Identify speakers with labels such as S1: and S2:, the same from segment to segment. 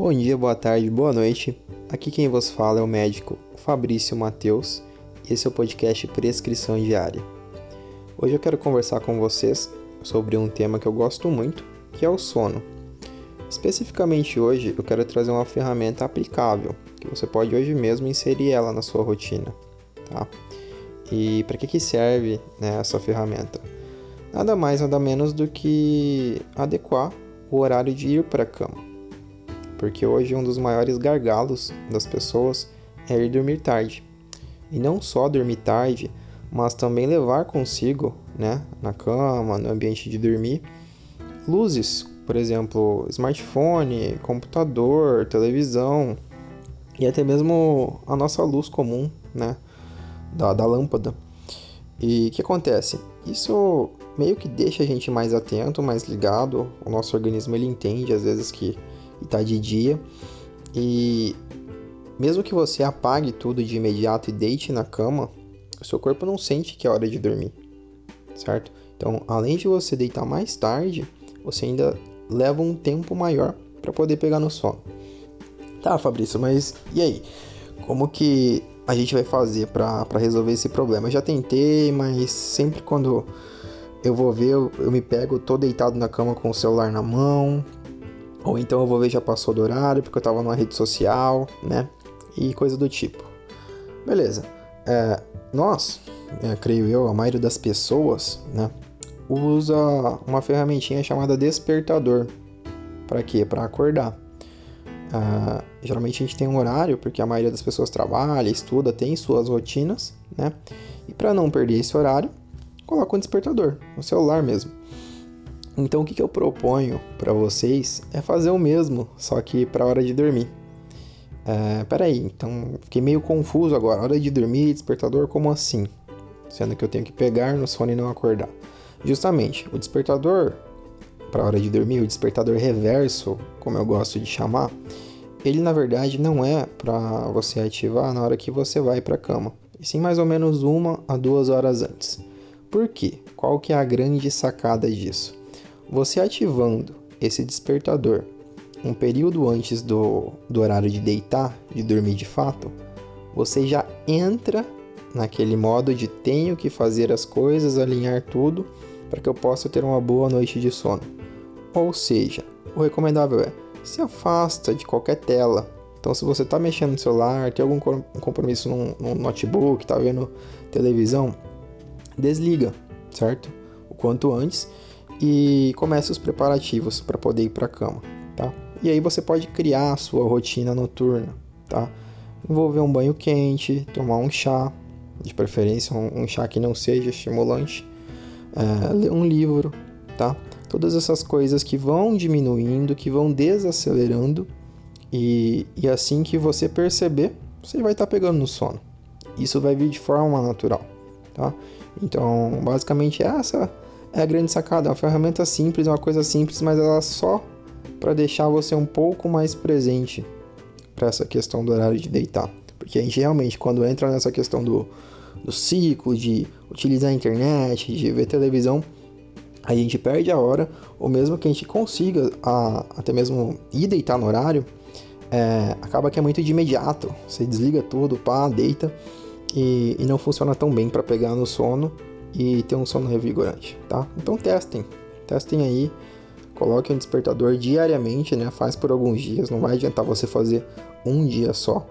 S1: Bom dia, boa tarde, boa noite. Aqui quem vos fala é o médico Fabrício Mateus e esse é o podcast Prescrição Diária. Hoje eu quero conversar com vocês sobre um tema que eu gosto muito, que é o sono. Especificamente hoje eu quero trazer uma ferramenta aplicável, que você pode hoje mesmo inserir ela na sua rotina, tá? E para que, que serve né, essa ferramenta? Nada mais, nada menos do que adequar o horário de ir para a cama porque hoje um dos maiores gargalos das pessoas é ir dormir tarde. E não só dormir tarde, mas também levar consigo, né, na cama, no ambiente de dormir, luzes, por exemplo, smartphone, computador, televisão e até mesmo a nossa luz comum, né, da, da lâmpada. E o que acontece? Isso meio que deixa a gente mais atento, mais ligado. O nosso organismo ele entende às vezes que e tá de dia. E mesmo que você apague tudo de imediato e deite na cama, o seu corpo não sente que é hora de dormir, certo? Então, além de você deitar mais tarde, você ainda leva um tempo maior para poder pegar no sono. Tá, Fabrício, mas e aí? Como que a gente vai fazer para resolver esse problema? Eu já tentei, mas sempre quando eu vou ver, eu, eu me pego, tô deitado na cama com o celular na mão, ou então eu vou ver já passou do horário porque eu estava numa rede social, né? E coisa do tipo. Beleza. É, nós, é, creio eu, a maioria das pessoas, né? Usa uma ferramentinha chamada despertador. Para quê? Para acordar. Uh, geralmente a gente tem um horário, porque a maioria das pessoas trabalha, estuda, tem suas rotinas, né? E para não perder esse horário, coloca um despertador, no celular mesmo. Então o que, eu proponho para vocês é fazer o mesmo, só que para a hora de dormir. É, peraí, então fiquei meio confuso agora. Hora de dormir, despertador, como assim? Sendo que eu tenho que pegar no sono e não acordar. Justamente, o despertador para a hora de dormir, o despertador reverso, como eu gosto de chamar, ele na verdade não é para você ativar na hora que você vai para a cama, e sim mais ou menos uma a duas horas antes. Por quê? Qual que é a grande sacada disso? Você ativando esse despertador um período antes do, do horário de deitar, de dormir de fato, você já entra naquele modo de tenho que fazer as coisas, alinhar tudo para que eu possa ter uma boa noite de sono. Ou seja, o recomendável é se afasta de qualquer tela. Então, se você está mexendo no celular, tem algum compromisso no, no notebook, está vendo televisão, desliga, certo? O quanto antes e comece os preparativos para poder ir para a cama, tá? E aí você pode criar a sua rotina noturna, tá? Envolver um banho quente, tomar um chá, de preferência um, um chá que não seja estimulante, é, ler um livro, tá? Todas essas coisas que vão diminuindo, que vão desacelerando e, e assim que você perceber, você vai estar tá pegando no sono. Isso vai vir de forma natural, tá? Então, basicamente essa é a grande sacada. É uma ferramenta simples, uma coisa simples, mas ela só para deixar você um pouco mais presente para essa questão do horário de deitar. Porque a gente realmente, quando entra nessa questão do, do ciclo, de utilizar a internet, de ver televisão, a gente perde a hora, ou mesmo que a gente consiga a, até mesmo ir deitar no horário, é, acaba que é muito de imediato. Você desliga tudo, pá, deita, e, e não funciona tão bem para pegar no sono e ter um sono revigorante, tá? Então testem, testem aí, coloque um despertador diariamente, né? Faz por alguns dias, não vai adiantar você fazer um dia só.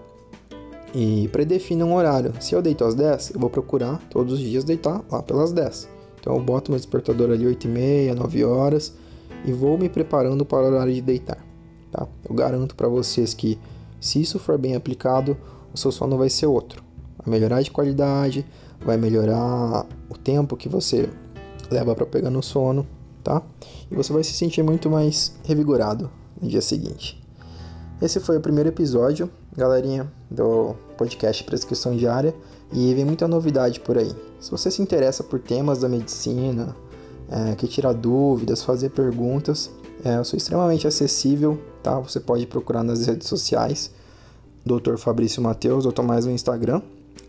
S1: E predefina um horário. Se eu deito às 10, eu vou procurar todos os dias deitar lá pelas 10. Então eu boto meu despertador ali 8 e meia, 9 horas e vou me preparando para o horário de deitar, tá? Eu garanto para vocês que se isso for bem aplicado, o seu sono vai ser outro. Vai melhorar de qualidade, vai melhorar o tempo que você leva para pegar no sono, tá? E você vai se sentir muito mais revigorado no dia seguinte. Esse foi o primeiro episódio, galerinha, do podcast Prescrição Diária e vem muita novidade por aí. Se você se interessa por temas da medicina, é, quer tirar dúvidas, fazer perguntas, é, eu sou extremamente acessível, tá? Você pode procurar nas redes sociais, Dr. Fabrício Mateus, ou mais no Instagram,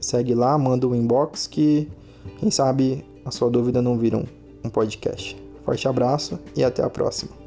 S1: Segue lá, manda um inbox que, quem sabe, a sua dúvida não vira um, podcast. Forte abraço e até a próxima.